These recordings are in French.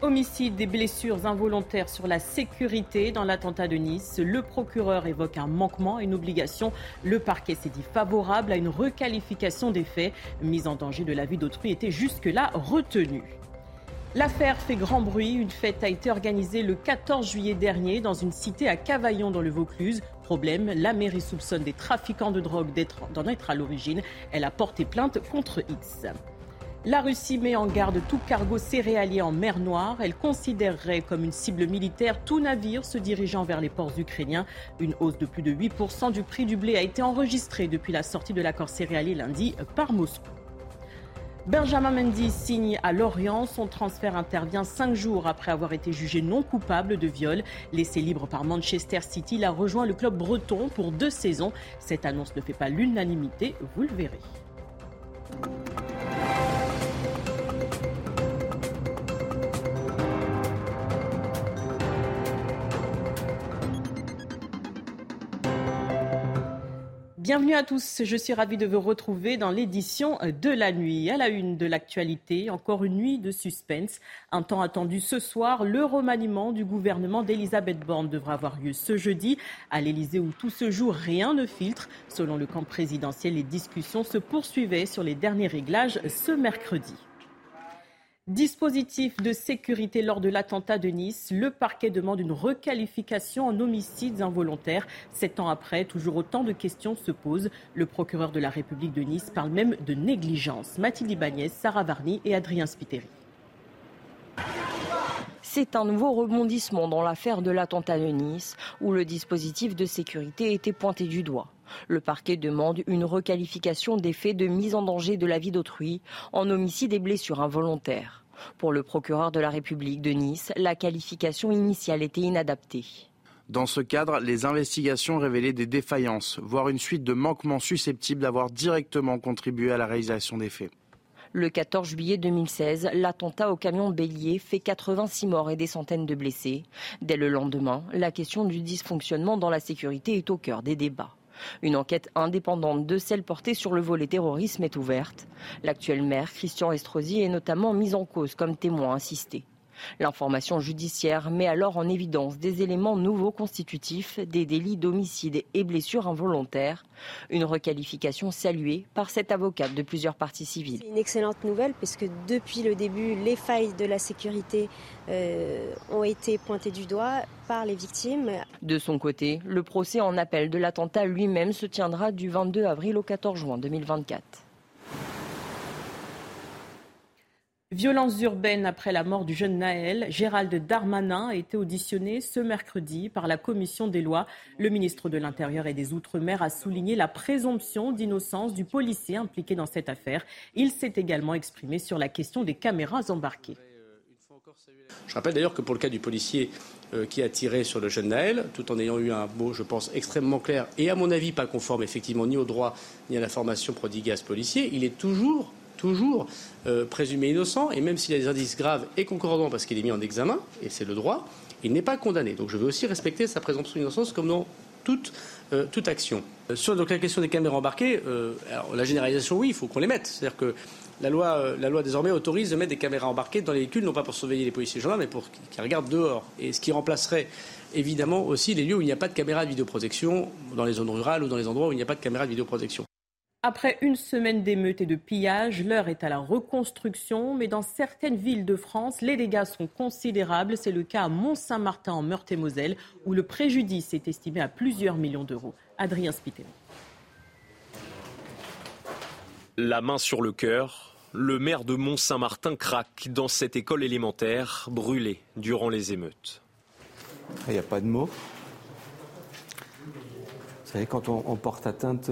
Homicide et blessures involontaires sur la sécurité dans l'attentat de Nice. Le procureur évoque un manquement, une obligation. Le parquet s'est dit favorable à une requalification des faits. Mise en danger de la vie d'autrui était jusque-là retenue. L'affaire fait grand bruit. Une fête a été organisée le 14 juillet dernier dans une cité à Cavaillon dans le Vaucluse. Problème, la mairie soupçonne des trafiquants de drogue d'en être à l'origine. Elle a porté plainte contre X. La Russie met en garde tout cargo céréalier en mer Noire. Elle considérerait comme une cible militaire tout navire se dirigeant vers les ports ukrainiens. Une hausse de plus de 8% du prix du blé a été enregistrée depuis la sortie de l'accord céréalier lundi par Moscou. Benjamin Mendy signe à Lorient. Son transfert intervient cinq jours après avoir été jugé non coupable de viol. Laissé libre par Manchester City, il a rejoint le club breton pour deux saisons. Cette annonce ne fait pas l'unanimité, vous le verrez. Bienvenue à tous, je suis ravie de vous retrouver dans l'édition de la nuit. À la une de l'actualité, encore une nuit de suspense. Un temps attendu ce soir, le remaniement du gouvernement d'Elisabeth Borne devra avoir lieu ce jeudi à l'Elysée où tout se joue, rien ne filtre. Selon le camp présidentiel, les discussions se poursuivaient sur les derniers réglages ce mercredi. Dispositif de sécurité lors de l'attentat de Nice, le parquet demande une requalification en homicides involontaires. Sept ans après, toujours autant de questions se posent. Le procureur de la République de Nice parle même de négligence. Mathilde Ibanez, Sarah Varny et Adrien Spiteri. C'est un nouveau rebondissement dans l'affaire de l'attentat de Nice, où le dispositif de sécurité était pointé du doigt. Le parquet demande une requalification des faits de mise en danger de la vie d'autrui en homicide et blessures involontaires. Pour le procureur de la République de Nice, la qualification initiale était inadaptée. Dans ce cadre, les investigations révélaient des défaillances, voire une suite de manquements susceptibles d'avoir directement contribué à la réalisation des faits. Le 14 juillet 2016, l'attentat au camion bélier fait 86 morts et des centaines de blessés. Dès le lendemain, la question du dysfonctionnement dans la sécurité est au cœur des débats. Une enquête indépendante de celle portée sur le volet terrorisme est ouverte. L'actuel maire, Christian Estrosi, est notamment mis en cause comme témoin assisté. L'information judiciaire met alors en évidence des éléments nouveaux constitutifs des délits d'homicide et blessures involontaires, une requalification saluée par cette avocate de plusieurs parties civiles. C'est une excellente nouvelle puisque depuis le début, les failles de la sécurité euh, ont été pointées du doigt par les victimes. De son côté, le procès en appel de l'attentat lui-même se tiendra du 22 avril au 14 juin 2024. Violences urbaines après la mort du jeune Naël, Gérald Darmanin a été auditionné ce mercredi par la commission des lois. Le ministre de l'Intérieur et des Outre-mer a souligné la présomption d'innocence du policier impliqué dans cette affaire. Il s'est également exprimé sur la question des caméras embarquées. Je rappelle d'ailleurs que pour le cas du policier euh, qui a tiré sur le jeune Naël, tout en ayant eu un mot, je pense, extrêmement clair et à mon avis pas conforme effectivement ni au droit ni à la formation prodiguée à ce policier, il est toujours toujours euh, présumé innocent, et même s'il a des indices graves et concordants parce qu'il est mis en examen, et c'est le droit, il n'est pas condamné. Donc je veux aussi respecter sa présomption d'innocence comme dans toute, euh, toute action. Euh, sur donc, la question des caméras embarquées, la généralisation, oui, il faut qu'on les mette. C'est-à-dire que la loi, la loi désormais autorise de mettre des caméras embarquées dans les véhicules, non pas pour surveiller les policiers et gendarmes, mais pour qu'ils regardent dehors. Et ce qui remplacerait évidemment aussi les lieux où il n'y a pas de caméra de vidéoprotection, dans les zones rurales ou dans les endroits où il n'y a pas de caméra de vidéoprotection. Après une semaine d'émeutes et de pillages, l'heure est à la reconstruction, mais dans certaines villes de France, les dégâts sont considérables. C'est le cas à Mont-Saint-Martin en Meurthe-et-Moselle, où le préjudice est estimé à plusieurs millions d'euros. Adrien Spiteri. La main sur le cœur, le maire de Mont-Saint-Martin craque dans cette école élémentaire brûlée durant les émeutes. Il n'y a pas de mots. Vous savez, quand on, porte atteinte.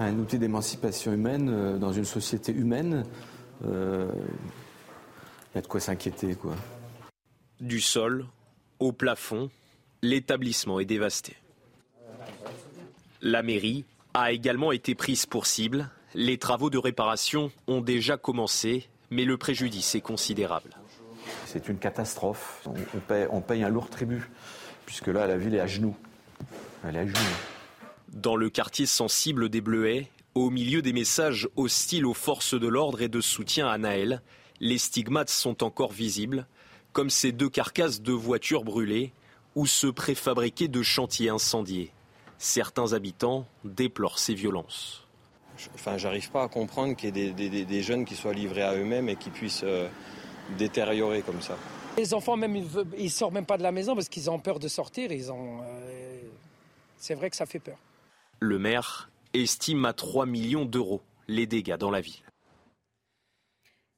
Euh, un outil d'émancipation humaine euh, dans une société humaine. Il y a de quoi s'inquiéter, quoi. Du sol au plafond, l'établissement est dévasté. La mairie a également été prise pour cible. Les travaux de réparation ont déjà commencé, mais le préjudice est considérable. C'est une catastrophe. On, paye, un lourd tribut, puisque là, la ville est à genoux. Elle est à genoux. Dans le quartier sensible des Bleuets, au milieu des messages hostiles aux forces de l'ordre et de soutien à Naël, les stigmates sont encore visibles, comme ces deux carcasses de voitures brûlées ou ceux préfabriqués de chantiers incendiés. Certains habitants déplorent ces violences. Enfin, j'arrive pas à comprendre qu'il y ait des, jeunes qui soient livrés à eux-mêmes et qui puissent euh, détériorer comme ça. Les enfants, même, ils, sortent même pas de la maison parce qu'ils ont peur de sortir. Ils ont, euh, c'est vrai que ça fait peur. Le maire estime à 3 millions d'euros les dégâts dans la ville.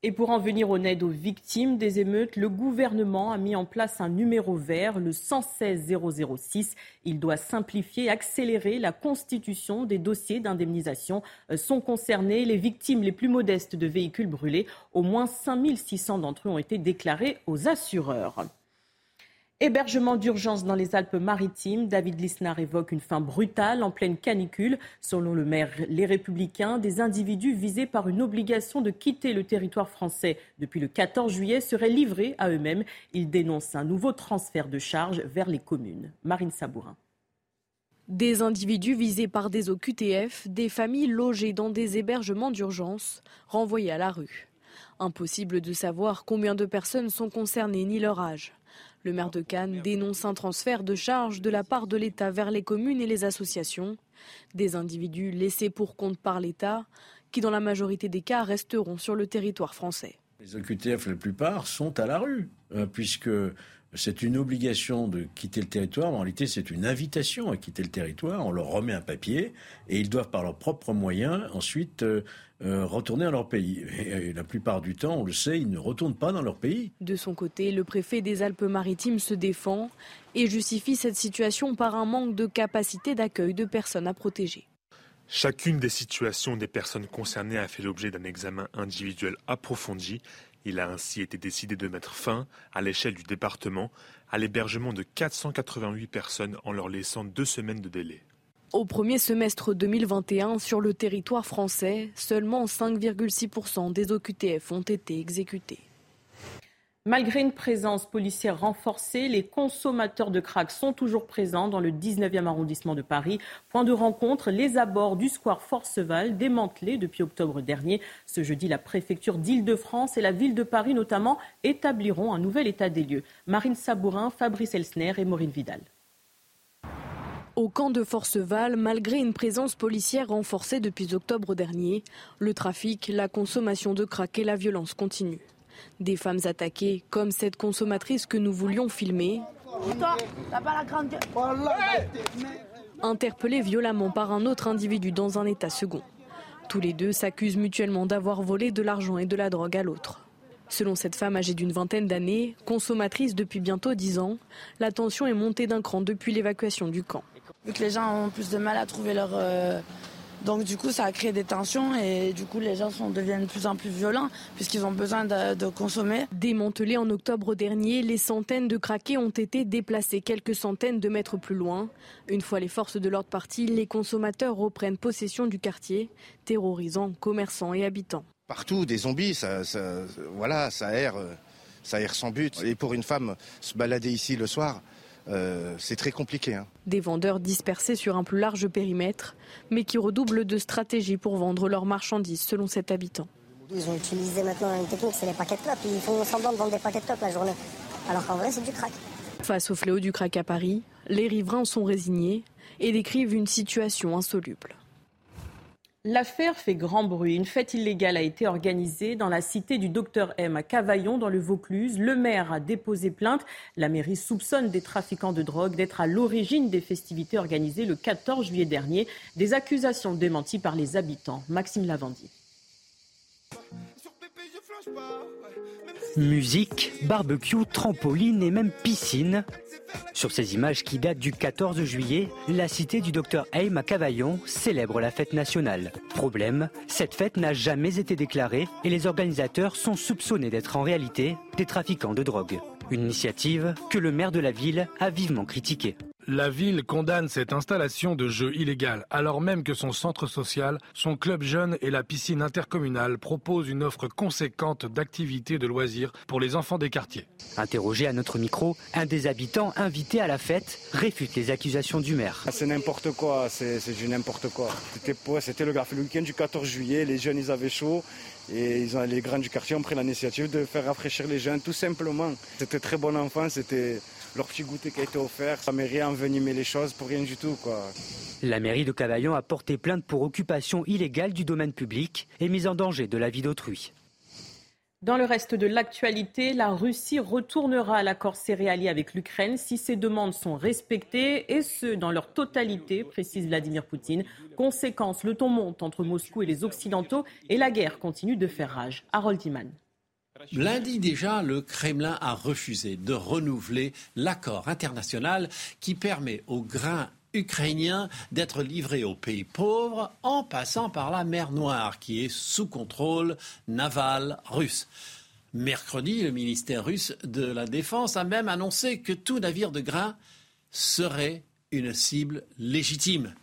Et pour en venir en aide aux victimes des émeutes, le gouvernement a mis en place un numéro vert, le 116006. Il doit simplifier et accélérer la constitution des dossiers d'indemnisation. Euh, sont concernés les victimes les plus modestes de véhicules brûlés. Au moins 5600 d'entre eux ont été déclarés aux assureurs. Hébergement d'urgence dans les Alpes-Maritimes. David Lisnard évoque une fin brutale en pleine canicule. Selon le maire Les Républicains, des individus visés par une obligation de quitter le territoire français depuis le 14 juillet seraient livrés à eux-mêmes. Il dénonce un nouveau transfert de charges vers les communes. Marine Sabourin. Des individus visés par des OQTF, des familles logées dans des hébergements d'urgence, renvoyés à la rue. Impossible de savoir combien de personnes sont concernées ni leur âge. Le maire de Cannes dénonce un transfert de charges de la part de l'État vers les communes et les associations. Des individus laissés pour compte par l'État qui, dans la majorité des cas, resteront sur le territoire français. Les OQTF, la plupart, sont à la rue, euh, puisque c'est une obligation de quitter le territoire, en réalité c'est une invitation à quitter le territoire. On leur remet un papier et ils doivent par leurs propres moyens ensuite euh, euh, retourner à leur pays. Et, la plupart du temps, on le sait, ils ne retournent pas dans leur pays. De son côté, le préfet des Alpes-Maritimes se défend et justifie cette situation par un manque de capacité d'accueil de personnes à protéger. Chacune des situations des personnes concernées a fait l'objet d'un examen individuel approfondi il a ainsi été décidé de mettre fin, à l'échelle du département, à l'hébergement de 488 personnes en leur laissant deux semaines de délai. Au premier semestre 2021, sur le territoire français, seulement 5,6% des OQTF ont été exécutés. Malgré une présence policière renforcée, les consommateurs de crack sont toujours présents dans le 19e arrondissement de Paris. Point de rencontre, les abords du square Forceval, démantelés depuis octobre dernier. Ce jeudi, la préfecture d'Île-de-France et la ville de Paris notamment établiront un nouvel état des lieux. Marine Sabourin, Fabrice Elsner et Maureen Vidal. Au camp de Forceval, malgré une présence policière renforcée depuis octobre dernier, le trafic, la consommation de crack et la violence continuent. Des femmes attaquées, comme cette consommatrice que nous voulions filmer, interpellées violemment par un autre individu dans un état second. Tous les deux s'accusent mutuellement d'avoir volé de l'argent et de la drogue à l'autre. Selon cette femme âgée d'une vingtaine d'années, consommatrice depuis bientôt dix ans, la tension est montée d'un cran depuis l'évacuation du camp. Vu que les gens ont plus de mal à trouver leur, euh, donc du coup, ça a créé des tensions et du coup, les gens sont, deviennent de plus en plus violents puisqu'ils ont besoin de, consommer. Démantelés en octobre dernier, les centaines de craqués ont été déplacés quelques centaines de mètres plus loin. Une fois les forces de l'ordre parties, les consommateurs reprennent possession du quartier, terrorisant commerçants et habitants. Partout, des zombies, ça, voilà, ça erre, ça erre sans but. Et pour une femme, se balader ici le soir, euh, c'est très compliqué. Hein. Des vendeurs dispersés sur un plus large périmètre, mais qui redoublent de stratégies pour vendre leurs marchandises, selon cet habitant. Ils ont utilisé maintenant une technique, c'est les paquets de clopes. Ils font semblant de vendre des paquets de clopes la journée. Alors qu'en vrai, c'est du crack. Face au fléau du crack à Paris, les riverains sont résignés et décrivent une situation insoluble. L'affaire fait grand bruit. Une fête illégale a été organisée dans la cité du docteur M à Cavaillon, dans le Vaucluse. Le maire a déposé plainte. La mairie soupçonne des trafiquants de drogue d'être à l'origine des festivités organisées le 14 juillet dernier. Des accusations démenties par les habitants. Maxime Lavandier. Musique, barbecue, trampoline et même piscine. Sur ces images qui datent du 14 juillet, la cité du docteur Aim à Cavaillon célèbre la fête nationale. Problème, cette fête n'a jamais été déclarée et les organisateurs sont soupçonnés d'être en réalité des trafiquants de drogue. Une initiative que le maire de la ville a vivement critiquée. La ville condamne cette installation de jeu illégale, alors même que son centre social, son club jeune et la piscine intercommunale proposent une offre conséquente d'activités de loisirs pour les enfants des quartiers. Interrogé à notre micro, un des habitants invités à la fête réfute les accusations du maire. Ah, c'est n'importe quoi, c'est du n'importe quoi. C'était le, le week-end du 14 juillet, les jeunes ils avaient chaud et ils ont, les grands du quartier ont pris l'initiative de faire rafraîchir les jeunes tout simplement. C'était très bon enfant, c'était leur petit goûter qui a été offert. Ça m'est rien envenimé les choses pour rien du tout. Quoi. La mairie de Cavaillon a porté plainte pour occupation illégale du domaine public et mise en danger de la vie d'autrui. Dans le reste de l'actualité, la Russie retournera à l'accord céréalier avec l'Ukraine si ses demandes sont respectées, et ce, dans leur totalité, précise Vladimir Poutine. Conséquence, le ton monte entre Moscou et les Occidentaux, et la guerre continue de faire rage. Harold Iman. Lundi déjà, le Kremlin a refusé de renouveler l'accord international qui permet aux grains ukrainiens d'être livrés aux pays pauvres en passant par la mer Noire qui est sous contrôle naval russe. Mercredi, le ministère russe de la Défense a même annoncé que tout navire de grains serait une cible légitime.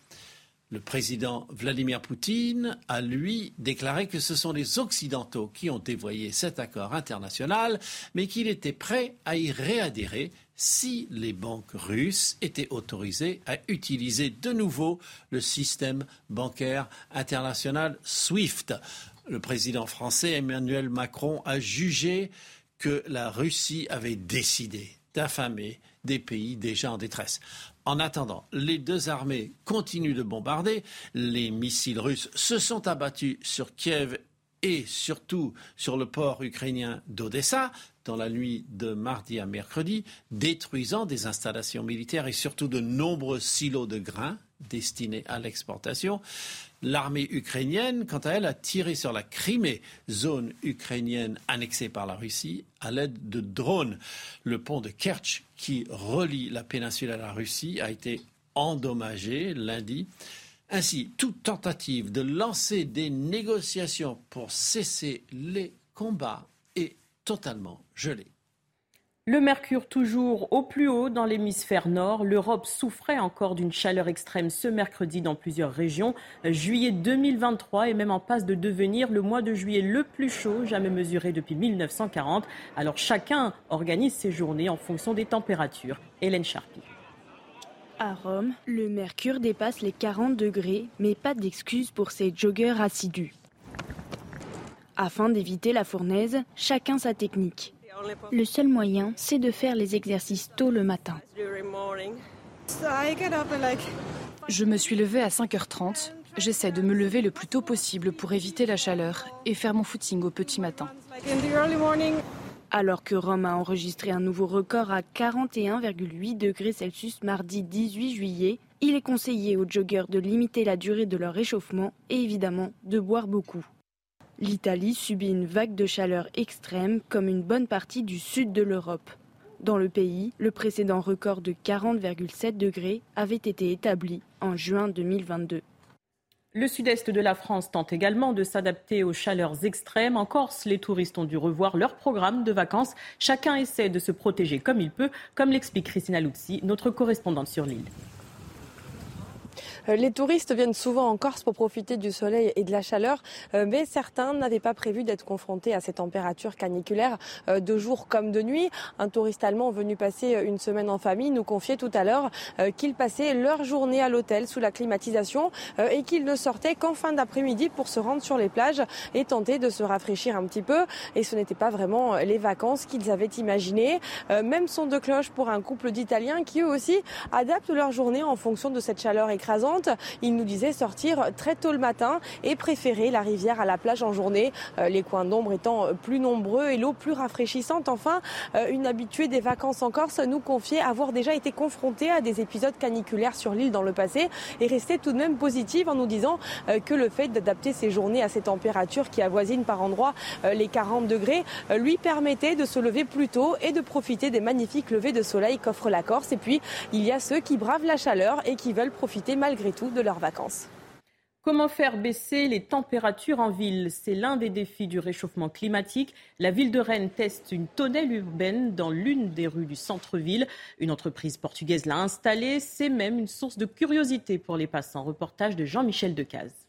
Le président Vladimir Poutine a, lui, déclaré que ce sont les Occidentaux qui ont dévoyé cet accord international, mais qu'il était prêt à y réadhérer si les banques russes étaient autorisées à utiliser de nouveau le système bancaire international SWIFT. Le président français Emmanuel Macron a jugé que la Russie avait décidé d'affamer des pays déjà en détresse. En attendant, les deux armées continuent de bombarder. Les missiles russes se sont abattus sur Kiev et surtout sur le port ukrainien d'Odessa dans la nuit de mardi à mercredi, détruisant des installations militaires et surtout de nombreux silos de grains destinés à l'exportation. L'armée ukrainienne, quant à elle, a tiré sur la Crimée, zone ukrainienne annexée par la Russie, à l'aide de drones. Le pont de Kerch, qui relie la péninsule à la Russie, a été endommagé lundi. Ainsi, toute tentative de lancer des négociations pour cesser les combats est totalement gelée. Le mercure toujours au plus haut dans l'hémisphère nord. L'Europe souffrait encore d'une chaleur extrême ce mercredi dans plusieurs régions. Juillet 2023 est même en passe de devenir le mois de juillet le plus chaud jamais mesuré depuis 1940. Alors chacun organise ses journées en fonction des températures. Hélène Charpie. À Rome, le mercure dépasse les 40 degrés, mais pas d'excuse pour ces joggeurs assidus. Afin d'éviter la fournaise, chacun sa technique. Le seul moyen, c'est de faire les exercices tôt le matin. Je me suis levée à 5h30. J'essaie de me lever le plus tôt possible pour éviter la chaleur et faire mon footing au petit matin. Alors que Rome a enregistré un nouveau record à 41,8 degrés Celsius mardi 18 juillet, il est conseillé aux joggeurs de limiter la durée de leur réchauffement et évidemment de boire beaucoup. L'Italie subit une vague de chaleur extrême comme une bonne partie du sud de l'Europe. Dans le pays, le précédent record de 40,7 degrés avait été établi en juin 2022. Le sud-est de la France tente également de s'adapter aux chaleurs extrêmes. En Corse, les touristes ont dû revoir leur programme de vacances. Chacun essaie de se protéger comme il peut, comme l'explique Christina Luzzi, notre correspondante sur l'île. Euh, les touristes viennent souvent en Corse pour profiter du soleil et de la chaleur, euh, mais certains n'avaient pas prévu d'être confrontés à ces températures caniculaires euh, de jour comme de nuit. Un touriste allemand venu passer une semaine en famille nous confiait tout à l'heure qu'ils passaient leur journée à l'hôtel sous la climatisation et qu'ils ne sortaient qu'en fin d'après-midi pour se rendre sur les plages et tenter de se rafraîchir un petit peu. Et ce n'était pas vraiment les vacances qu'ils avaient imaginées. Même son de cloche pour un couple d'Italiens qui eux aussi adaptent leur journée en fonction de cette chaleur écrasante Il nous disait sortir très tôt le matin et préférer la rivière à la plage en journée, euh, les coins d'ombre étant plus nombreux et l'eau plus rafraîchissante. Enfin, euh, une habituée des vacances en Corse nous confiait avoir déjà été confrontée à des épisodes caniculaires sur l'île dans le passé et restait tout de même positive en nous disant euh, que le fait d'adapter ses journées à ces températures qui avoisinent par endroits les 40 degrés lui permettait de se lever plus tôt et de profiter des magnifiques levées de soleil qu'offre la Corse. Et puis, il y a ceux qui bravent la chaleur et qui veulent profiter malgré tout de leurs vacances. Comment faire baisser les températures en ville? C'est l'un des défis du réchauffement climatique. La ville de Rennes teste une tonnelle urbaine dans l'une des rues du centre-ville. Une entreprise portugaise l'a installée. C'est même une source de curiosité pour les passants. Reportage de Jean-Michel Decaze.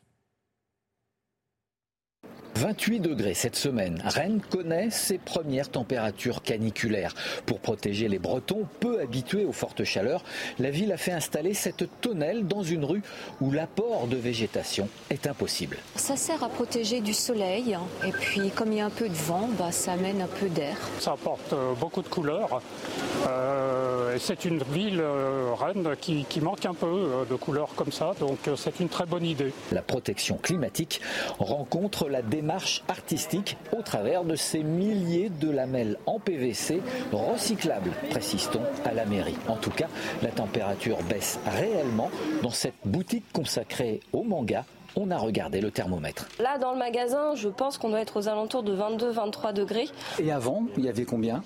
28 degrés cette semaine. Rennes connaît ses premières températures caniculaires. Pour protéger les Bretons peu habitués aux fortes chaleurs, la ville a fait installer cette tonnelle dans une rue où l'apport de végétation est impossible. Ça sert à protéger du soleil et puis comme il y a un peu de vent, bah, ça amène un peu d'air. Ça apporte euh, beaucoup de couleurs. Euh, c'est une ville, euh, Rennes, qui, qui, manque un peu de couleurs comme ça, donc c'est une très bonne idée. La protection climatique rencontre la démarche démarche artistique au travers de ces milliers de lamelles en PVC recyclables, précise-t-on à la mairie. En tout cas, la température baisse réellement dans cette boutique consacrée au manga on a regardé le thermomètre. Là, dans le magasin, je pense qu'on doit être aux alentours de 22-23 degrés. Et avant, il y avait combien?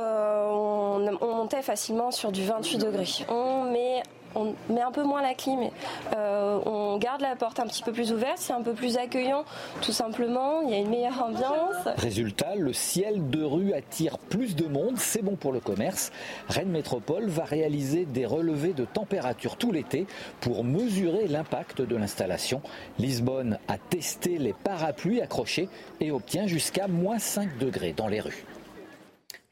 Euh, on, on, montait facilement sur du 28 degrés. On met on met un peu moins la clim, euh, on garde la porte un petit peu plus ouverte, c'est un peu plus accueillant, tout simplement, il y a une meilleure ambiance. Résultat, le ciel de rue attire plus de monde, c'est bon pour le commerce. Rennes Métropole va réaliser des relevés de température tout l'été pour mesurer l'impact de l'installation. Lisbonne a testé les parapluies accrochés et obtient jusqu'à moins 5 degrés dans les rues.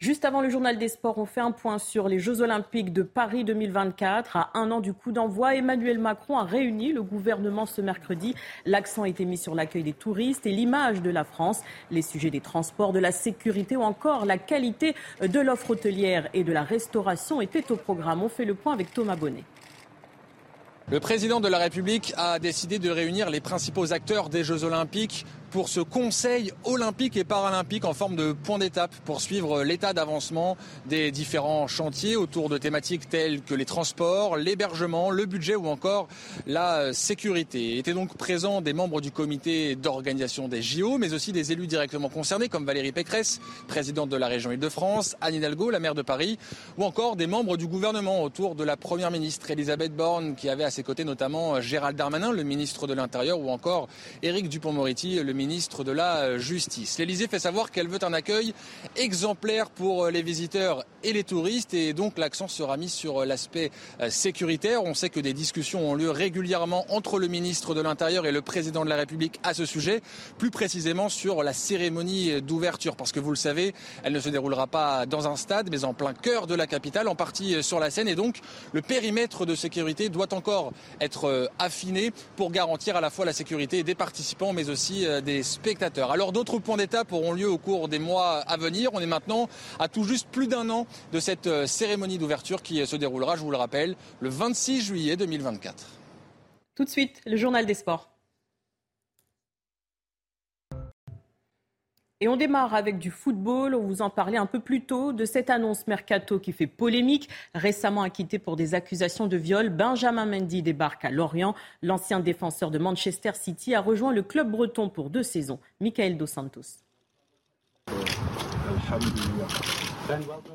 Juste avant le journal des sports, on fait un point sur les Jeux Olympiques de Paris 2024. À un an du coup d'envoi, Emmanuel Macron a réuni le gouvernement ce mercredi. L'accent a été mis sur l'accueil des touristes et l'image de la France. Les sujets des transports, de la sécurité ou encore la qualité de l'offre hôtelière et de la restauration étaient au programme. On fait le point avec Thomas Bonnet. Le président de la République a décidé de réunir les principaux acteurs des Jeux Olympiques pour ce Conseil olympique et paralympique en forme de point d'étape pour suivre l'état d'avancement des différents chantiers autour de thématiques telles que les transports, l'hébergement, le budget ou encore la sécurité. Étaient donc présents des membres du comité d'organisation des JO, mais aussi des élus directement concernés comme Valérie Pécresse, présidente de la région Île-de-France, Anne Hidalgo, la maire de Paris, ou encore des membres du gouvernement autour de la première ministre Elisabeth Borne, qui avait à ses côtés notamment Gérald Darmanin, le ministre de l'Intérieur, ou encore Éric Dupont-Moretti, le ministre ministre de la Justice. L'Elysée fait savoir qu'elle veut un accueil exemplaire pour les visiteurs et les touristes et donc l'accent sera mis sur l'aspect euh, sécuritaire. On sait que des discussions ont lieu régulièrement entre le ministre de l'Intérieur et le président de la République à ce sujet, plus précisément sur la cérémonie d'ouverture parce que vous le savez, elle ne se déroulera pas dans un stade mais en plein cœur de la capitale, en partie sur la Seine et donc le périmètre de sécurité doit encore être euh, affiné pour garantir à la fois la sécurité des participants mais aussi euh, spectateurs. Alors d'autres points d'étape auront lieu au cours des mois à venir. On est maintenant à tout juste plus d'un an de cette euh, cérémonie d'ouverture qui se déroulera, je vous le rappelle, le 26 juillet 2024. Tout de suite, le journal des sports. Et on démarre avec du football. On vous en parlait un peu plus tôt de cette annonce mercato qui fait polémique. Récemment acquitté pour des accusations de viol, Benjamin Mendy débarque à Lorient. L'ancien défenseur de Manchester City a rejoint le club breton pour deux saisons. Michael Dos Santos.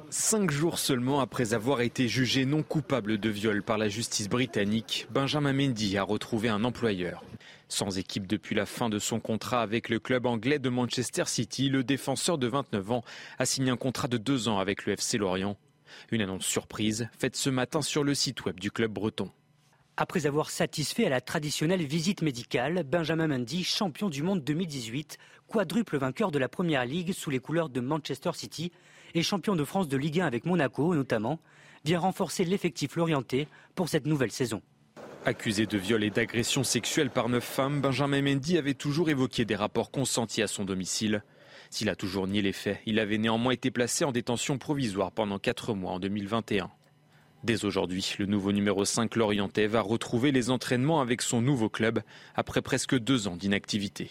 Cinq jours seulement après avoir été jugé non coupable de viol par la justice britannique, Benjamin Mendy a retrouvé un employeur. Sans équipe depuis la fin de son contrat avec le club anglais de Manchester City, le défenseur de 29 ans a signé un contrat de deux ans avec le FC Lorient. Une annonce surprise faite ce matin sur le site web du club breton. Après avoir satisfait à la traditionnelle visite médicale, Benjamin Mendy, champion du monde 2018, quadruple vainqueur de la Première Ligue sous les couleurs de Manchester City et champion de France de Ligue 1 avec Monaco notamment, vient renforcer l'effectif lorientais pour cette nouvelle saison. Accusé de viol et d'agression sexuelle par neuf femmes, Benjamin Mendy avait toujours évoqué des rapports consentis à son domicile. S'il a toujours nié les faits, il avait néanmoins été placé en détention provisoire pendant quatre mois en 2021. Dès aujourd'hui, le nouveau numéro 5 Lorientais va retrouver les entraînements avec son nouveau club après presque deux ans d'inactivité.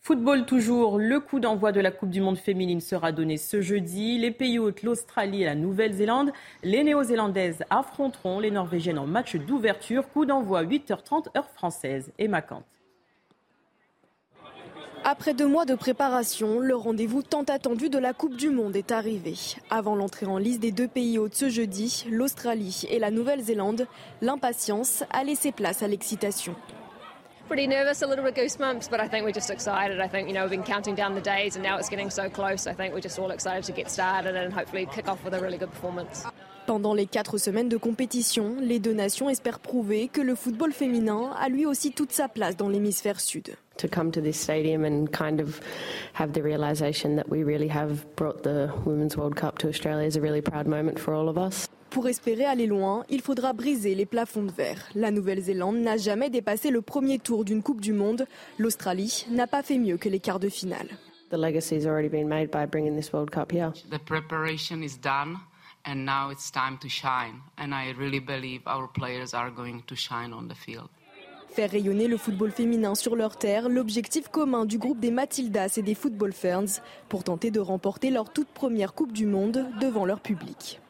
Football toujours, le coup d'envoi de la Coupe du Monde féminine sera donné ce jeudi. Les pays hôtes, l'Australie et la Nouvelle-Zélande. Les Néo-Zélandaises affronteront les Norvégiennes en match d'ouverture. Coup d'envoi 8h30 heure française et Macante. Après deux mois de préparation, le rendez-vous tant attendu de la Coupe du Monde est arrivé. Avant l'entrée en liste des deux pays hôtes ce jeudi, l'Australie et la Nouvelle-Zélande, l'impatience a laissé place à l'excitation. pretty nervous, a little bit of goosebumps, but I think we're just excited. I think, you know, we've been counting down the days and now it's getting so close. I think we're just all excited to get started and hopefully kick off with a really good performance. Pendant les quatre semaines de compétition, les deux nations espèrent prouver que le football féminin a lui aussi toute sa place dans l'hémisphère sud. To come to this stadium and kind of have the realization that we really have brought the Women's World Cup to Australia is a really proud moment for all of us. Pour espérer aller loin, il faudra briser les plafonds de verre. La Nouvelle-Zélande n'a jamais dépassé le premier tour d'une Coupe du Monde. L'Australie n'a pas fait mieux que les quarts de finale. The legacy has already been made by bringing this World Cup here. The preparation is done and now it's time to shine. And I really believe our players are going to shine on the field. Faire rayonner le football féminin sur leur terre, l'objectif commun du groupe des Matildas et des Football Ferns pour tenter de remporter leur toute première Coupe du Monde devant leur public.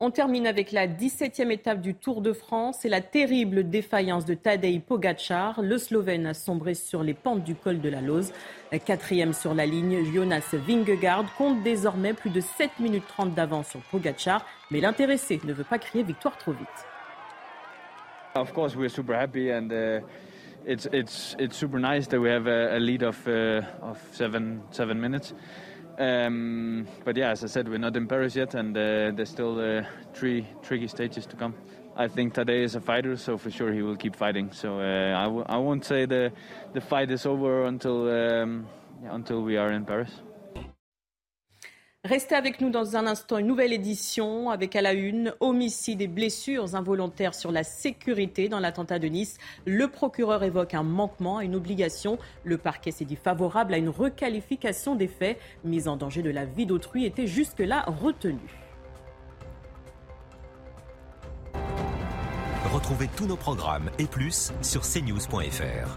On termine avec la 17e étape du Tour de France et la terrible défaillance de Tadej Pogacar. Le Slovène a sombré sur les pentes du col de la Lose. Quatrième sur la ligne, Jonas Vingegaard compte désormais plus de 7 minutes 30 d'avance sur Pogacar, mais l'intéressé ne veut pas crier victoire trop vite. Of course, we're super happy and uh, it's it's it's super nice that we have a, a lead of uh, of seven seven minutes. Um, but yeah, as I said, we're not in Paris yet, and uh, there's still uh, three tricky stages to come. I think Tadej is a fighter, so for sure he will keep fighting. So uh, I w- I won't say the the fight is over until um, yeah, until we are in Paris. Restez avec nous dans un instant, une nouvelle édition avec à la une homicide et blessures involontaires sur la sécurité dans l'attentat de Nice. Le procureur évoque un manquement à une obligation. Le parquet s'est dit favorable à une requalification des faits. Mise en danger de la vie d'autrui était jusque-là retenue. Retrouvez tous nos programmes et plus sur cnews.fr.